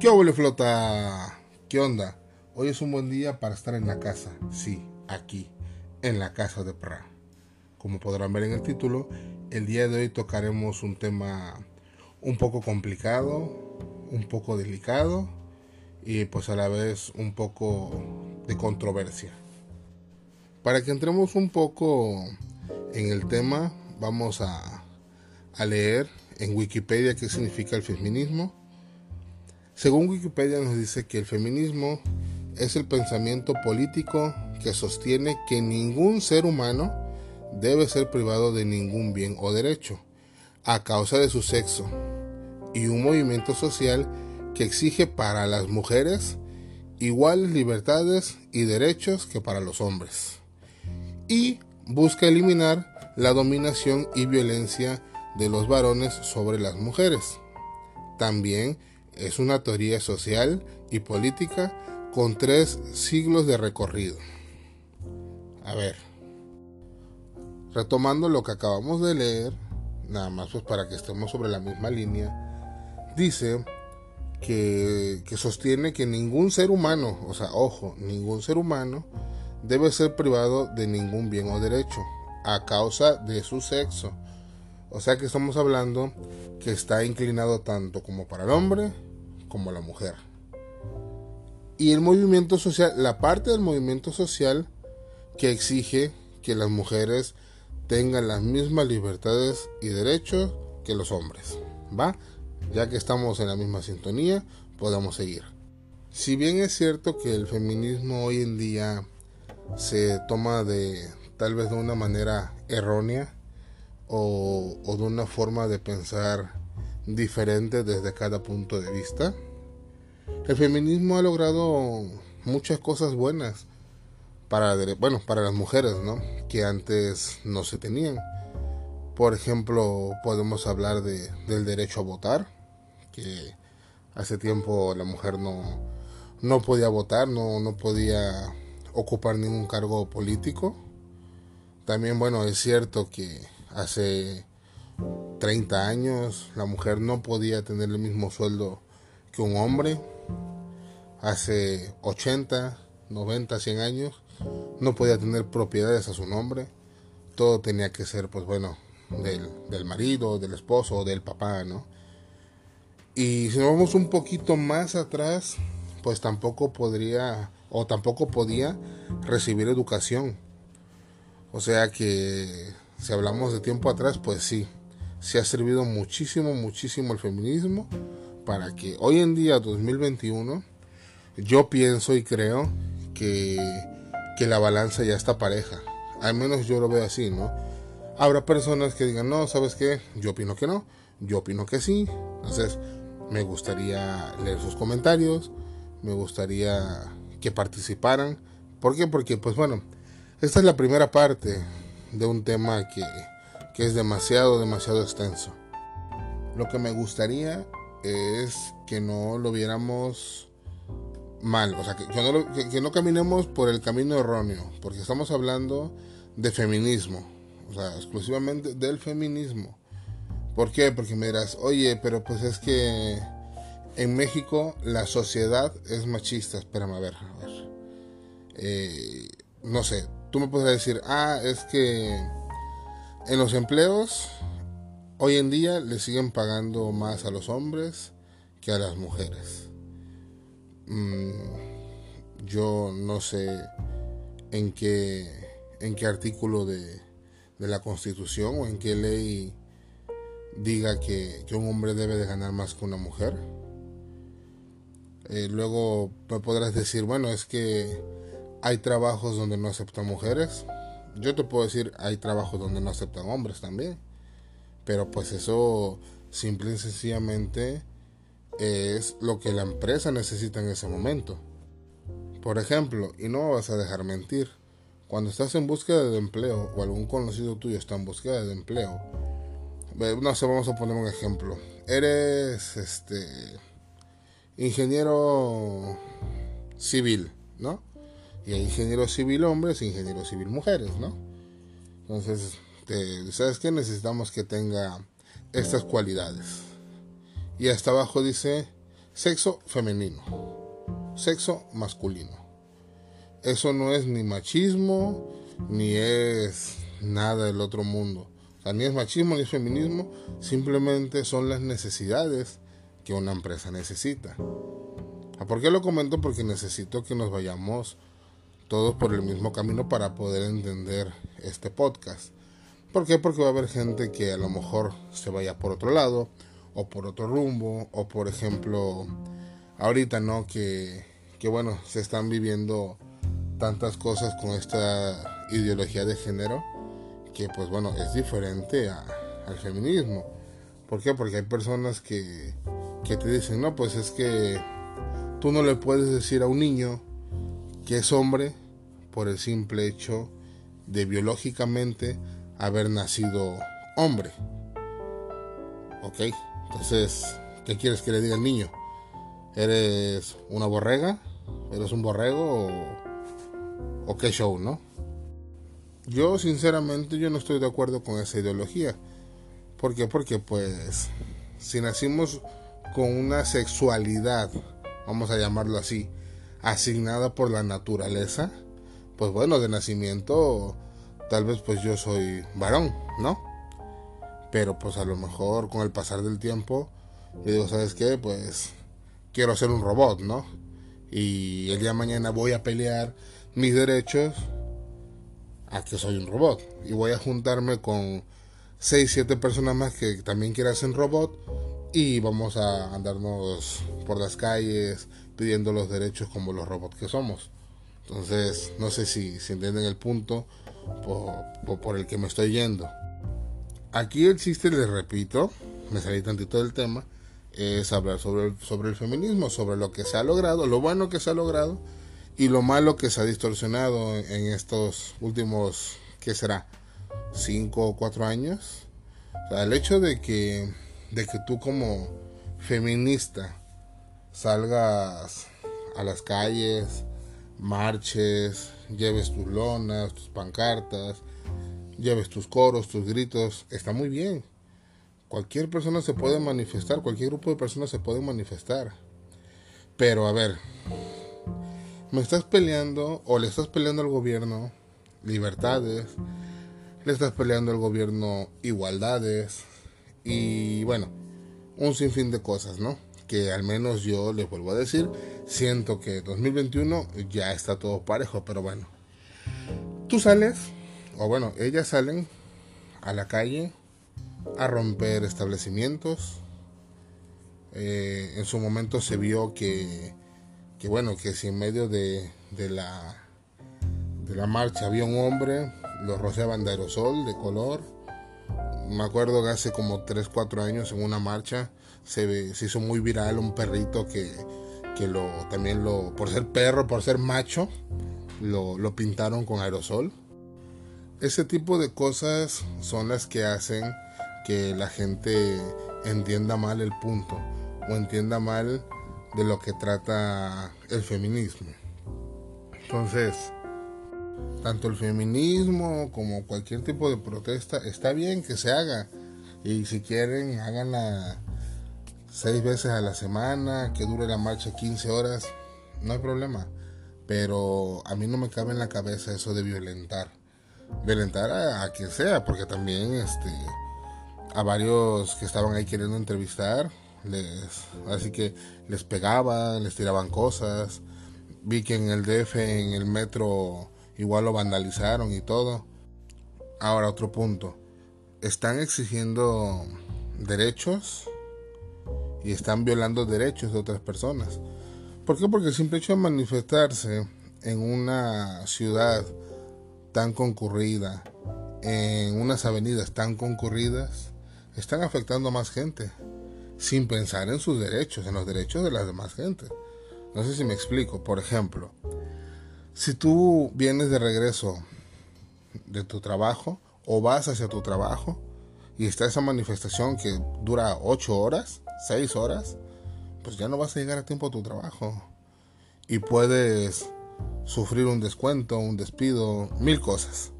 ¿Qué óvole flota? ¿Qué onda? Hoy es un buen día para estar en la casa. Sí, aquí, en la casa de Pra. Como podrán ver en el título, el día de hoy tocaremos un tema un poco complicado, un poco delicado y pues a la vez un poco de controversia. Para que entremos un poco en el tema, vamos a, a leer en Wikipedia qué significa el feminismo según Wikipedia nos dice que el feminismo es el pensamiento político que sostiene que ningún ser humano debe ser privado de ningún bien o derecho a causa de su sexo y un movimiento social que exige para las mujeres iguales libertades y derechos que para los hombres y busca eliminar la dominación y violencia de los varones sobre las mujeres. También es una teoría social y política con tres siglos de recorrido. A ver, retomando lo que acabamos de leer, nada más pues para que estemos sobre la misma línea, dice que, que sostiene que ningún ser humano, o sea, ojo, ningún ser humano debe ser privado de ningún bien o derecho a causa de su sexo. O sea que estamos hablando que está inclinado tanto como para el hombre como la mujer. Y el movimiento social, la parte del movimiento social que exige que las mujeres tengan las mismas libertades y derechos que los hombres. ¿Va? Ya que estamos en la misma sintonía, podemos seguir. Si bien es cierto que el feminismo hoy en día se toma de tal vez de una manera errónea o, o de una forma de pensar diferente desde cada punto de vista. El feminismo ha logrado muchas cosas buenas para, bueno, para las mujeres, ¿no? Que antes no se tenían. Por ejemplo, podemos hablar de, del derecho a votar, que hace tiempo la mujer no, no podía votar, no, no podía ocupar ningún cargo político. También, bueno, es cierto que hace 30 años la mujer no podía tener el mismo sueldo que un hombre. Hace 80, 90, 100 años no podía tener propiedades a su nombre. Todo tenía que ser, pues bueno, del, del marido, del esposo o del papá, ¿no? Y si nos vamos un poquito más atrás, pues tampoco podría o tampoco podía recibir educación. O sea que si hablamos de tiempo atrás, pues sí, se ha servido muchísimo, muchísimo el feminismo para que hoy en día, 2021, yo pienso y creo que, que la balanza ya está pareja. Al menos yo lo veo así, ¿no? Habrá personas que digan, no, ¿sabes qué? Yo opino que no, yo opino que sí. Entonces, me gustaría leer sus comentarios, me gustaría que participaran. ¿Por qué? Porque, pues bueno, esta es la primera parte de un tema que que es demasiado, demasiado extenso. Lo que me gustaría es que no lo viéramos mal, o sea, que, no no caminemos por el camino erróneo, porque estamos hablando de feminismo, o sea, exclusivamente del feminismo. ¿Por qué? Porque me dirás, oye, pero pues es que en México la sociedad es machista. Espérame, a ver, a ver. Eh, no sé, tú me puedes decir, ah, es que en los empleos, hoy en día le siguen pagando más a los hombres que a las mujeres. Mm, yo no sé en qué, en qué artículo de, la Constitución o en qué ley diga que, un hombre debe de ganar más que una mujer. Eh, luego podrás decir, bueno, es que hay trabajos donde no aceptan mujeres yo te puedo decir, hay trabajos donde no aceptan hombres también. Pero pues eso simple y sencillamente es lo que la empresa necesita en ese momento. Por ejemplo, y no vas a dejar mentir, cuando estás en búsqueda de empleo o algún conocido tuyo está en búsqueda de empleo, no sé, vamos a poner un ejemplo. Eres este ingeniero civil, ¿no? Y hay ingeniero civil hombres e ingeniero civil mujeres, ¿no? Entonces, ¿sabes qué? Necesitamos que tenga estas cualidades. Y hasta abajo dice sexo femenino, sexo masculino. Eso no es ni machismo, ni es nada del otro mundo. ni es machismo ni es feminismo, simplemente son las necesidades que una empresa necesita. ¿Por qué lo comento? Porque necesito que nos vayamos todos por el mismo camino para poder entender este podcast. ¿Por qué? Porque va a haber gente que a lo mejor se vaya por otro lado o por otro rumbo o por ejemplo ahorita, ¿no? Que, que bueno, se están viviendo tantas cosas con esta ideología de género que pues bueno, es diferente al feminismo. ¿Por qué? Porque hay personas que, que te dicen, no, pues es que tú no le puedes decir a un niño que es hombre por el simple hecho de biológicamente haber nacido hombre. ¿Ok? Entonces, ¿qué quieres que le diga al niño? ¿Eres una borrega? ¿Eres un borrego? ¿O, qué show, no? Yo, sinceramente, yo no estoy de acuerdo con esa ideología. ¿Por qué? Porque, pues, si nacimos con una sexualidad, vamos a llamarlo así, asignada por la naturaleza, pues bueno, de nacimiento tal vez pues yo soy varón, ¿no? Pero pues a lo mejor con el pasar del tiempo, yo digo, ¿sabes qué? Pues quiero ser un robot, ¿no? Y el día de mañana voy a pelear mis derechos a que soy un robot. Y voy a juntarme con 6, 7 personas más que también quieran ser robot. Y vamos a andarnos por las calles pidiendo los derechos como los robots que somos. Entonces, no sé si, si entienden el punto por, el que me estoy yendo. Aquí existe, les repito, me salí tantito del tema, es hablar sobre el, sobre el feminismo, sobre lo que se ha logrado, lo bueno que se ha logrado y lo malo que se ha distorsionado en estos últimos, ¿qué será? Cinco o cuatro años. el hecho de que, de que tú como feminista salgas a las calles, marches, lleves tus lonas, tus pancartas, lleves tus coros, tus gritos, está muy bien. Cualquier persona se puede manifestar, cualquier grupo de personas se puede manifestar. Pero a ver, me estás peleando o le estás peleando al gobierno libertades, le estás peleando al gobierno igualdades y bueno, un sinfín de cosas, ¿no? Que al menos yo les vuelvo a decir, siento que 2021 ya está todo parejo, pero bueno. Tú sales, o bueno, ellas salen a la calle a romper establecimientos. Eh, en su momento se vio que, que, bueno, que si en medio de, de, la, de la marcha había un hombre, lo rociaban de aerosol, de color. Me acuerdo que hace como 3, 4 años en una marcha se, se hizo muy viral un perrito que que lo también lo por ser perro, por ser macho, lo, lo pintaron con aerosol. Ese tipo de cosas son las que hacen que la gente entienda mal el punto o entienda mal de lo que trata el feminismo. Entonces, tanto el feminismo como cualquier tipo de protesta está bien que se haga y si quieren háganla seis veces a la semana, que dure la marcha 15 horas, no hay problema. Pero a mí no me cabe en la cabeza eso de violentar. Violentar a, quien sea, porque también este, a varios que estaban ahí queriendo entrevistar, les, así que les pegaban, les tiraban cosas. Vi que en el DF, en el metro, igual lo vandalizaron y todo. Ahora otro punto. Están exigiendo derechos y están violando derechos de otras personas. ¿Por qué? Porque el simple hecho de manifestarse en una ciudad tan concurrida, en unas avenidas tan concurridas, están afectando a más gente, sin pensar en sus derechos, en los derechos de las demás gente. No sé si me explico. Por ejemplo, si tú vienes de regreso de tu trabajo o vas hacia tu trabajo y está esa manifestación que dura ocho horas, seis horas, pues ya no vas a llegar a tiempo a tu trabajo. Y puedes sufrir un descuento, un despido, mil cosas.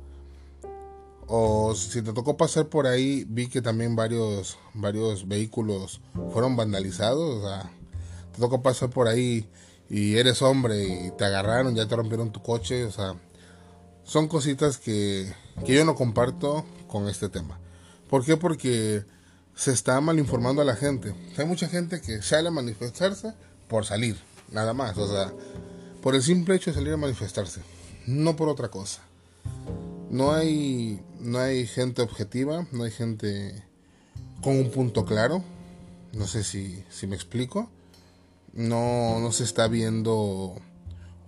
O si te tocó pasar por ahí, vi que también varios, varios vehículos fueron vandalizados. te toca pasar por ahí y eres hombre y te agarraron, ya te rompieron tu coche, o sea, son cositas que, que yo no comparto con este tema. ¿Por qué? Porque se está mal informando a la gente. Hay mucha gente que sale a manifestarse por salir, nada más, o sea, por el simple hecho de salir a manifestarse, no por otra cosa. No hay, no hay gente objetiva, no hay gente con un punto claro. No sé si, si me explico. No, no se está viendo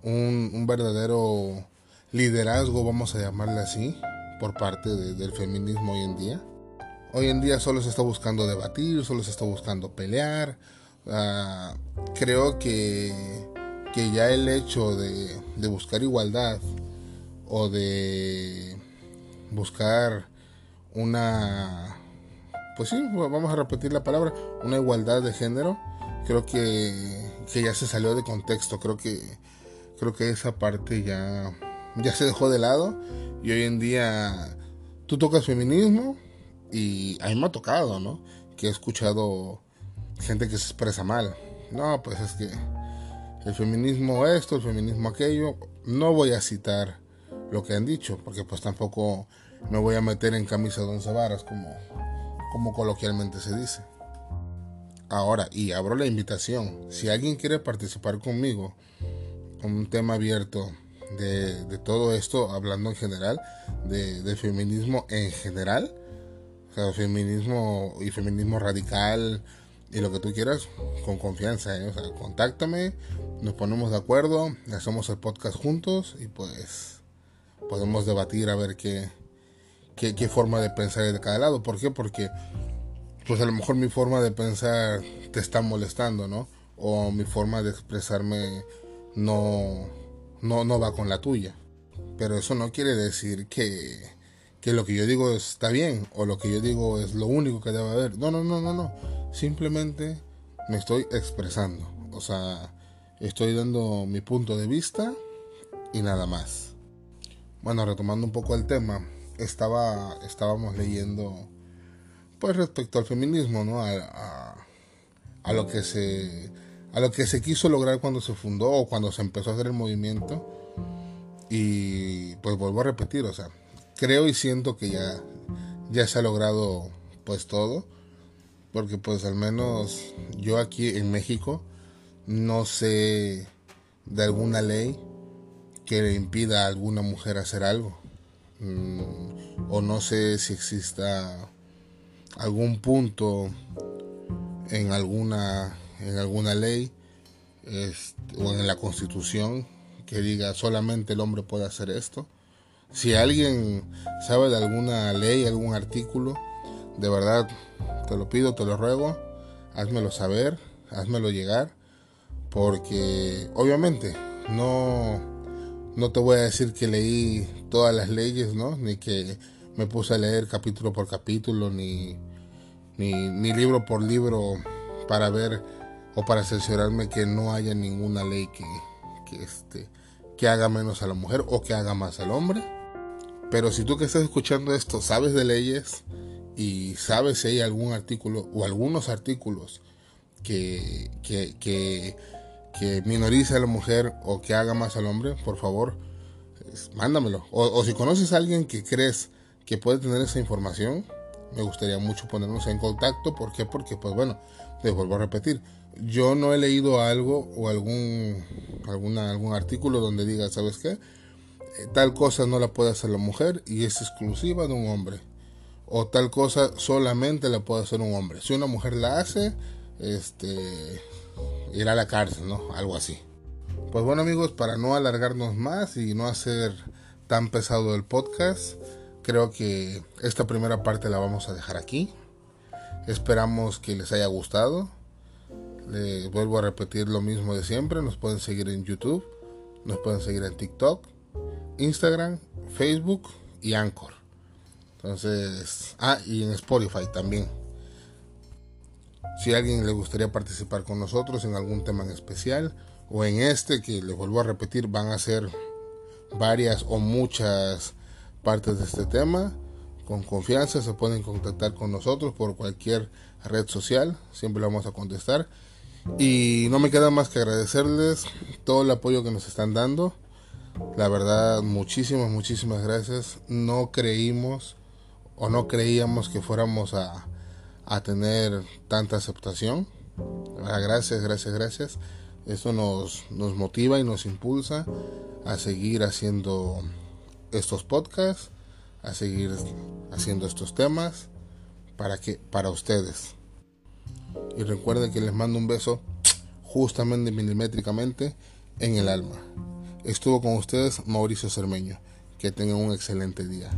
un, verdadero liderazgo, vamos a llamarle así, por parte del feminismo hoy en día. Hoy en día solo se está buscando debatir, solo se está buscando pelear. Uh, creo que, que ya el hecho de, de buscar igualdad o de buscar una, pues sí, vamos a repetir la palabra, una igualdad de género, creo que, que ya se salió de contexto, creo que, creo que esa parte ya, ya se dejó de lado y hoy en día tú tocas feminismo y a mí me ha tocado, ¿no? Que he escuchado gente que se expresa mal. No, pues es que el feminismo esto, el feminismo aquello, no voy a citar lo que han dicho, porque pues tampoco me voy a meter en camisa de once varas como, como coloquialmente se dice. Ahora, y abro la invitación, si alguien quiere participar conmigo con un tema abierto de, todo esto, hablando en general, de, feminismo en general, feminismo y feminismo radical y lo que tú quieras, con confianza, ¿eh? o sea, contáctame, nos ponemos de acuerdo, hacemos el podcast juntos y pues podemos debatir a ver qué, qué, forma de pensar de cada lado. ¿Por qué? Porque pues a lo mejor mi forma de pensar te está molestando, ¿no? O mi forma de expresarme no, no, no va con la tuya. Pero eso no quiere decir que, que lo que yo digo está bien o lo que yo digo es lo único que debe haber. No, no, no, no, no. Simplemente me estoy expresando. O sea, estoy dando mi punto de vista y nada más. Bueno, retomando un poco el tema, estaba, estábamos leyendo, pues respecto al feminismo, ¿no? A, a, lo que se, a lo que se quiso lograr cuando se fundó o cuando se empezó a hacer el movimiento. Y pues vuelvo a repetir, o sea, creo y siento que ya, ya se ha logrado pues todo, porque pues al menos yo aquí en México no sé de alguna ley que le impida a alguna mujer hacer algo. Mm, o no sé si exista algún punto en alguna, en alguna ley o en la constitución que diga solamente el hombre puede hacer esto. Si alguien sabe de alguna ley, algún artículo, de verdad te lo pido, te lo ruego, házmelo saber, házmelo llegar, porque obviamente no no te voy a decir que leí todas las leyes, ¿no? Ni que me puse a leer capítulo por capítulo, ni, ni, libro por libro para ver o para cerciorarme que no haya ninguna ley que, que, este, que haga menos a la mujer o que haga más al hombre. Pero si tú que estás escuchando esto sabes de leyes y sabes si hay algún artículo o algunos artículos que, que, que que minorice a la mujer o que haga más al hombre, por favor, mándamelo. O, si conoces a alguien que crees que puede tener esa información, me gustaría mucho ponernos en contacto. ¿Por qué? Porque, pues bueno, te vuelvo a repetir, yo no he leído algo o algún, alguna, algún artículo donde diga, ¿sabes qué? Eh, tal cosa no la puede hacer la mujer y es exclusiva de un hombre. O tal cosa solamente la puede hacer un hombre. Si una mujer la hace, este, ir a la cárcel, ¿no? Algo así. Pues bueno amigos, para no alargarnos más y no hacer tan pesado el podcast, creo que esta primera parte la vamos a dejar aquí. Esperamos que les haya gustado. Les vuelvo a repetir lo mismo de siempre. Nos pueden seguir en YouTube, nos pueden seguir en TikTok, Instagram, Facebook y Anchor. Entonces, ah, y en Spotify también. Si a alguien le gustaría participar con nosotros en algún tema en especial o en este que les vuelvo a repetir van a ser varias o muchas partes de este tema, con confianza se pueden contactar con nosotros por cualquier red social, siempre vamos a contestar. Y no me queda más que agradecerles todo el apoyo que nos están dando. La verdad, muchísimas, muchísimas gracias. No creímos o no creíamos que fuéramos a, a tener tanta aceptación. Gracias, gracias, gracias. Esto nos, nos motiva y nos impulsa a seguir haciendo estos podcasts, a seguir haciendo estos temas para que para ustedes. Y recuerden que les mando un beso justamente milimétricamente en el alma. Estuvo con ustedes Mauricio Cermeño. Que tengan un excelente día.